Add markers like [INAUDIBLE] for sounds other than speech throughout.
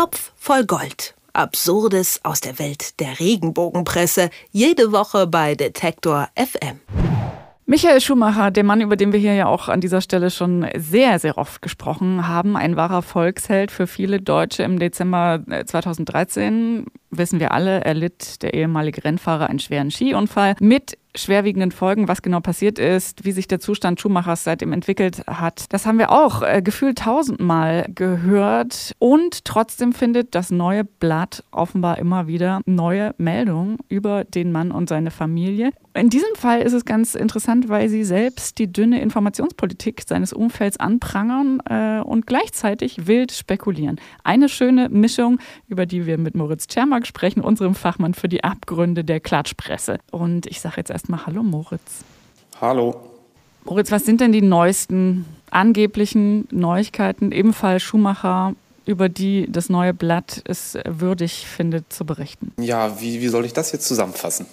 Topf voll Gold. Absurdes aus der Welt der Regenbogenpresse. Jede Woche bei Detektor FM. Michael Schumacher, der Mann, über den wir hier ja auch an dieser Stelle schon sehr, sehr oft gesprochen haben, ein wahrer Volksheld für viele Deutsche. Im Dezember 2013, wissen wir alle, erlitt der ehemalige Rennfahrer einen schweren Skiunfall mit schwerwiegenden Folgen, was genau passiert ist, wie sich der Zustand Schumachers seitdem entwickelt hat. Das haben wir auch äh, gefühlt tausendmal gehört. Und trotzdem findet das neue Blatt offenbar immer wieder neue Meldungen über den Mann und seine Familie. In diesem Fall ist es ganz interessant, weil sie selbst die dünne Informationspolitik seines Umfelds anprangern äh, und gleichzeitig wild spekulieren. Eine schöne Mischung, über die wir mit Moritz Czermak sprechen, unserem Fachmann für die Abgründe der Klatschpresse. Und ich sage jetzt erstmal Hallo Moritz. Hallo. Moritz, was sind denn die neuesten angeblichen Neuigkeiten? Ebenfalls Schumacher über die das neue Blatt es würdig findet zu berichten? Ja, wie, wie soll ich das jetzt zusammenfassen?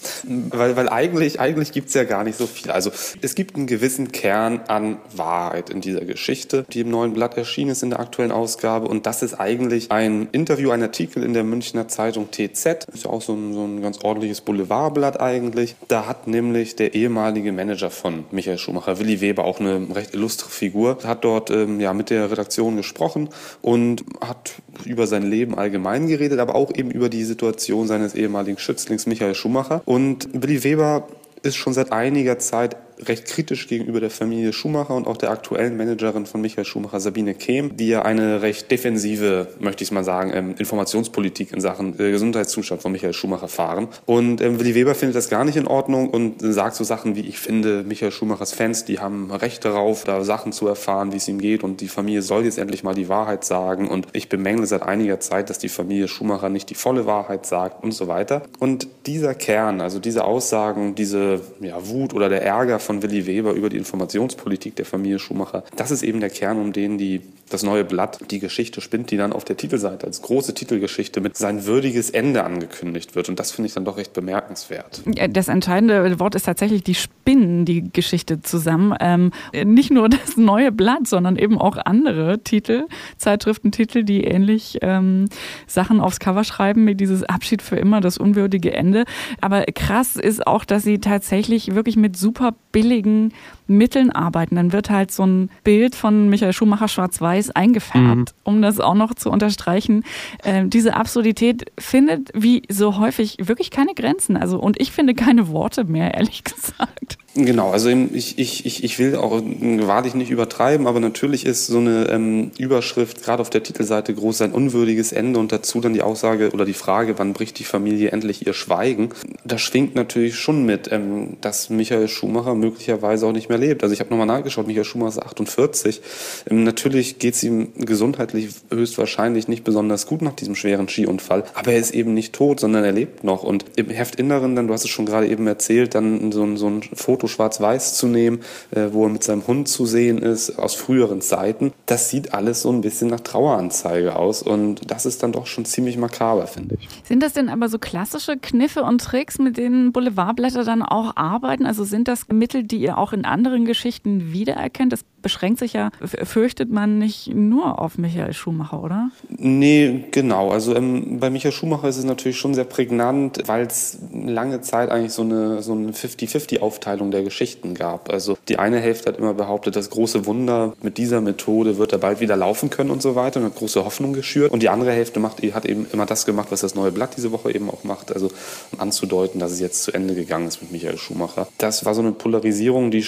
Weil, weil eigentlich, eigentlich gibt es ja gar nicht so viel. Also es gibt einen gewissen Kern an Wahrheit in dieser Geschichte, die im neuen Blatt erschienen ist in der aktuellen Ausgabe. Und das ist eigentlich ein Interview, ein Artikel in der Münchner Zeitung TZ. Ist ja auch so ein, so ein ganz ordentliches Boulevardblatt eigentlich. Da hat nämlich der ehemalige Manager von Michael Schumacher, Willi Weber, auch eine recht illustre Figur, hat dort ähm, ja, mit der Redaktion gesprochen und hat über sein Leben allgemein geredet, aber auch eben über die Situation seines ehemaligen Schützlings Michael Schumacher. Und Willi Weber ist schon seit einiger Zeit recht kritisch gegenüber der Familie Schumacher und auch der aktuellen Managerin von Michael Schumacher, Sabine Kehm, die ja eine recht defensive, möchte ich mal sagen, ähm, Informationspolitik in Sachen äh, Gesundheitszustand von Michael Schumacher fahren. Und ähm, Willi Weber findet das gar nicht in Ordnung und sagt so Sachen wie, ich finde, Michael Schumachers Fans, die haben Recht darauf, da Sachen zu erfahren, wie es ihm geht und die Familie soll jetzt endlich mal die Wahrheit sagen und ich bemängle seit einiger Zeit, dass die Familie Schumacher nicht die volle Wahrheit sagt und so weiter. Und dieser Kern, also diese Aussagen, diese ja, Wut oder der Ärger von Willi Weber über die Informationspolitik der Familie Schumacher. Das ist eben der Kern, um den die, das neue Blatt die Geschichte spinnt, die dann auf der Titelseite als große Titelgeschichte mit sein würdiges Ende angekündigt wird. Und das finde ich dann doch recht bemerkenswert. Das entscheidende Wort ist tatsächlich, die spinnen die Geschichte zusammen. Ähm, nicht nur das neue Blatt, sondern eben auch andere Titel, Zeitschriftentitel, die ähnlich ähm, Sachen aufs Cover schreiben, wie dieses Abschied für immer, das unwürdige Ende. Aber krass ist auch, dass sie tatsächlich wirklich mit super billigen Mitteln arbeiten. Dann wird halt so ein Bild von Michael Schumacher schwarz-weiß eingefärbt, mhm. um das auch noch zu unterstreichen. Ähm, diese Absurdität findet wie so häufig wirklich keine Grenzen. Also, und ich finde keine Worte mehr, [LAUGHS] ehrlich gesagt. Genau, also ich, ich, ich, will auch wahrlich nicht übertreiben, aber natürlich ist so eine ähm, Überschrift gerade auf der Titelseite groß ein unwürdiges Ende und dazu dann die Aussage oder die Frage, wann bricht die Familie endlich ihr Schweigen. Da schwingt natürlich schon mit, ähm, dass Michael Schumacher möglicherweise auch nicht mehr lebt. Also ich habe nochmal nachgeschaut, Michael Schumacher ist 48. Ähm, natürlich geht es ihm gesundheitlich höchstwahrscheinlich nicht besonders gut nach diesem schweren Skiunfall, aber er ist eben nicht tot, sondern er lebt noch. Und im Heftinneren, dann, du hast es schon gerade eben erzählt, dann so, so ein Foto schwarz-weiß zu nehmen, äh, wo er mit seinem Hund zu sehen ist, aus früheren Zeiten. Das sieht alles so ein bisschen nach Traueranzeige aus und das ist dann doch schon ziemlich makaber, finde ich. Sind das denn aber so klassische Kniffe und Tricks, mit denen Boulevardblätter dann auch arbeiten? Also sind das Mittel, die ihr auch in anderen Geschichten wiedererkennt? Das beschränkt sich ja, fürchtet man nicht nur auf Michael Schumacher, oder? Nee, genau. Also ähm, bei Michael Schumacher ist es natürlich schon sehr prägnant, weil es lange Zeit eigentlich so eine, so eine 50-50-Aufteilung der Geschichten gab. Also die eine Hälfte hat immer behauptet, das große Wunder mit dieser Methode wird er bald wieder laufen können und so weiter und hat große Hoffnung geschürt. Und die andere Hälfte macht, hat eben immer das gemacht, was das neue Blatt diese Woche eben auch macht, also um anzudeuten, dass es jetzt zu Ende gegangen ist mit Michael Schumacher. Das war so eine Polarisierung, die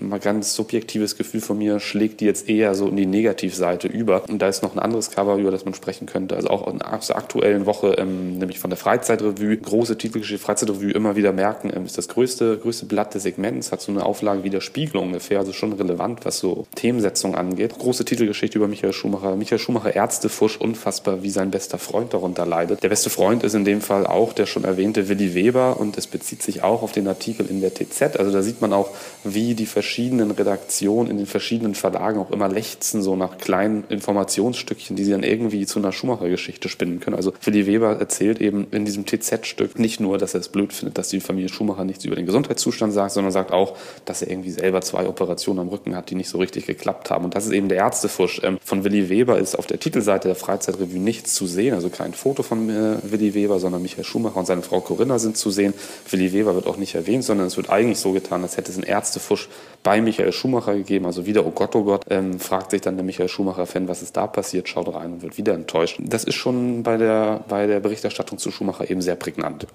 mal ganz subjektives Gefühl von mir schlägt die jetzt eher so in die Negativseite über. Und da ist noch ein anderes Cover, über das man sprechen könnte. Also auch aus der aktuellen Woche, ähm, nämlich von der Freizeitrevue, große Titelgeschichte Freizeitrevue, immer wieder merken, ähm, ist das größte, größte Blatt des Segments, hat so eine Auflage wie der Spiegel ungefähr, also schon relevant, was so Themensetzung angeht. Große Titelgeschichte über Michael Schumacher. Michael Schumacher, Ärztefusch, unfassbar, wie sein bester Freund darunter leidet. Der beste Freund ist in dem Fall auch der schon erwähnte Willi Weber und es bezieht sich auch auf den Artikel in der TZ. Also da sieht man auch, wie die verschiedenen Redaktionen in den verschiedenen Verlagen auch immer lechzen, so nach kleinen Informationsstückchen, die sie dann irgendwie zu einer Schumacher-Geschichte spinnen können. Also Willi Weber erzählt eben in diesem TZ-Stück nicht nur dass er es blöd findet, dass die Familie Schumacher nichts über den Gesundheitszustand sagt, sondern sagt auch, dass er irgendwie selber zwei Operationen am Rücken hat, die nicht so richtig geklappt haben. Und das ist eben der Ärztefusch. Ähm, von Willi Weber ist auf der Titelseite der Freizeitrevue nichts zu sehen, also kein Foto von äh, Willi Weber, sondern Michael Schumacher und seine Frau Corinna sind zu sehen. Willi Weber wird auch nicht erwähnt, sondern es wird eigentlich so getan, als hätte es einen Ärztefusch bei Michael Schumacher gegeben. Also wieder, oh Gott, oh Gott, ähm, fragt sich dann der Michael Schumacher-Fan, was ist da passiert, schaut rein und wird wieder enttäuscht. Das ist schon bei der, bei der Berichterstattung zu Schumacher eben sehr prägnant.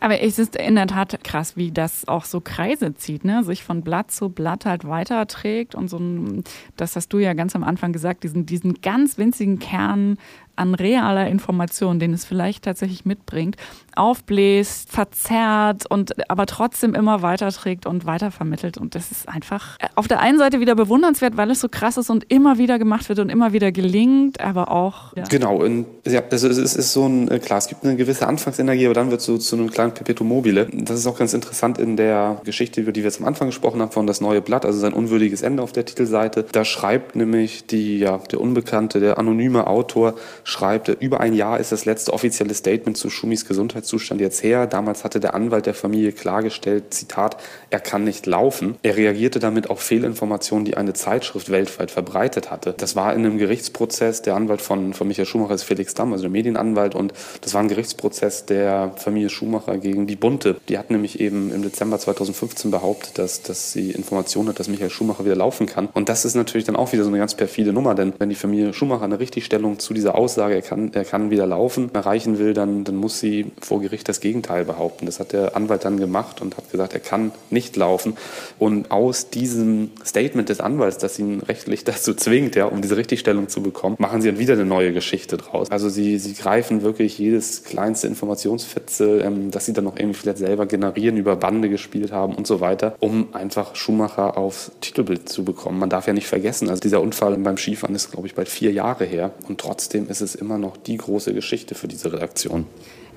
Aber es ist in der Tat krass, wie das auch so Kreise zieht, ne? sich von Blatt zu Blatt halt weiterträgt und so ein, das hast du ja ganz am Anfang gesagt, diesen, diesen ganz winzigen Kern an realer Information, den es vielleicht tatsächlich mitbringt, aufbläst, verzerrt und aber trotzdem immer weiterträgt und weitervermittelt. Und das ist einfach auf der einen Seite wieder bewundernswert, weil es so krass ist und immer wieder gemacht wird und immer wieder gelingt, aber auch. Ja. Genau, und ja, also es ist so ein, äh, klar, es gibt eine gewisse Anfangsenergie, aber dann wird es so zu einem kleinen Perpetuum mobile. Das ist auch ganz interessant in der Geschichte, über die wir jetzt am Anfang gesprochen haben, von Das neue Blatt, also sein unwürdiges Ende auf der Titelseite. Da schreibt nämlich die, ja, der unbekannte, der anonyme Autor, schreibt, über ein Jahr ist das letzte offizielle Statement zu Schumis Gesundheitszustand jetzt her. Damals hatte der Anwalt der Familie klargestellt, Zitat, er kann nicht laufen. Er reagierte damit auf Fehlinformationen, die eine Zeitschrift weltweit verbreitet hatte. Das war in einem Gerichtsprozess, der Anwalt von, von Michael Schumacher ist Felix Damm, also der Medienanwalt, und das war ein Gerichtsprozess der Familie Schumacher gegen die Bunte. Die hat nämlich eben im Dezember 2015 behauptet, dass, dass sie Informationen hat, dass Michael Schumacher wieder laufen kann. Und das ist natürlich dann auch wieder so eine ganz perfide Nummer, denn wenn die Familie Schumacher eine Richtigstellung zu dieser Aussage Aussage, er kann, er kann wieder laufen, erreichen will, dann, dann muss sie vor Gericht das Gegenteil behaupten. Das hat der Anwalt dann gemacht und hat gesagt, er kann nicht laufen. Und aus diesem Statement des Anwalts, das ihn rechtlich [LAUGHS] dazu zwingt, ja, um diese Richtigstellung zu bekommen, machen sie dann wieder eine neue Geschichte draus. Also sie, sie greifen wirklich jedes kleinste Informationsfetze, ähm, das sie dann noch irgendwie vielleicht selber generieren, über Bande gespielt haben und so weiter, um einfach Schumacher aufs Titelbild zu bekommen. Man darf ja nicht vergessen, also dieser Unfall beim Skifahren ist, glaube ich, bald vier Jahre her und trotzdem ist es es immer noch die große Geschichte für diese Redaktion.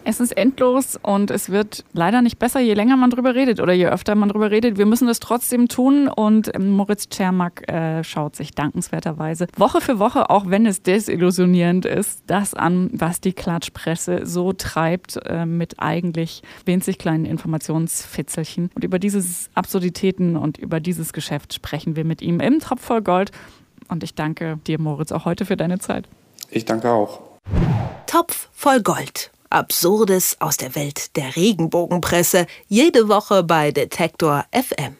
Es ist endlos und es wird leider nicht besser, je länger man drüber redet oder je öfter man drüber redet. Wir müssen es trotzdem tun und ähm, Moritz Czermak äh, schaut sich dankenswerterweise Woche für Woche, auch wenn es desillusionierend ist, das an, was die Klatschpresse so treibt äh, mit eigentlich winzig kleinen Informationsfitzelchen. Und über diese Absurditäten und über dieses Geschäft sprechen wir mit ihm im Topf voll Gold. Und ich danke dir, Moritz, auch heute für deine Zeit. Ich danke auch. Topf voll Gold. Absurdes aus der Welt der Regenbogenpresse. Jede Woche bei Detektor FM.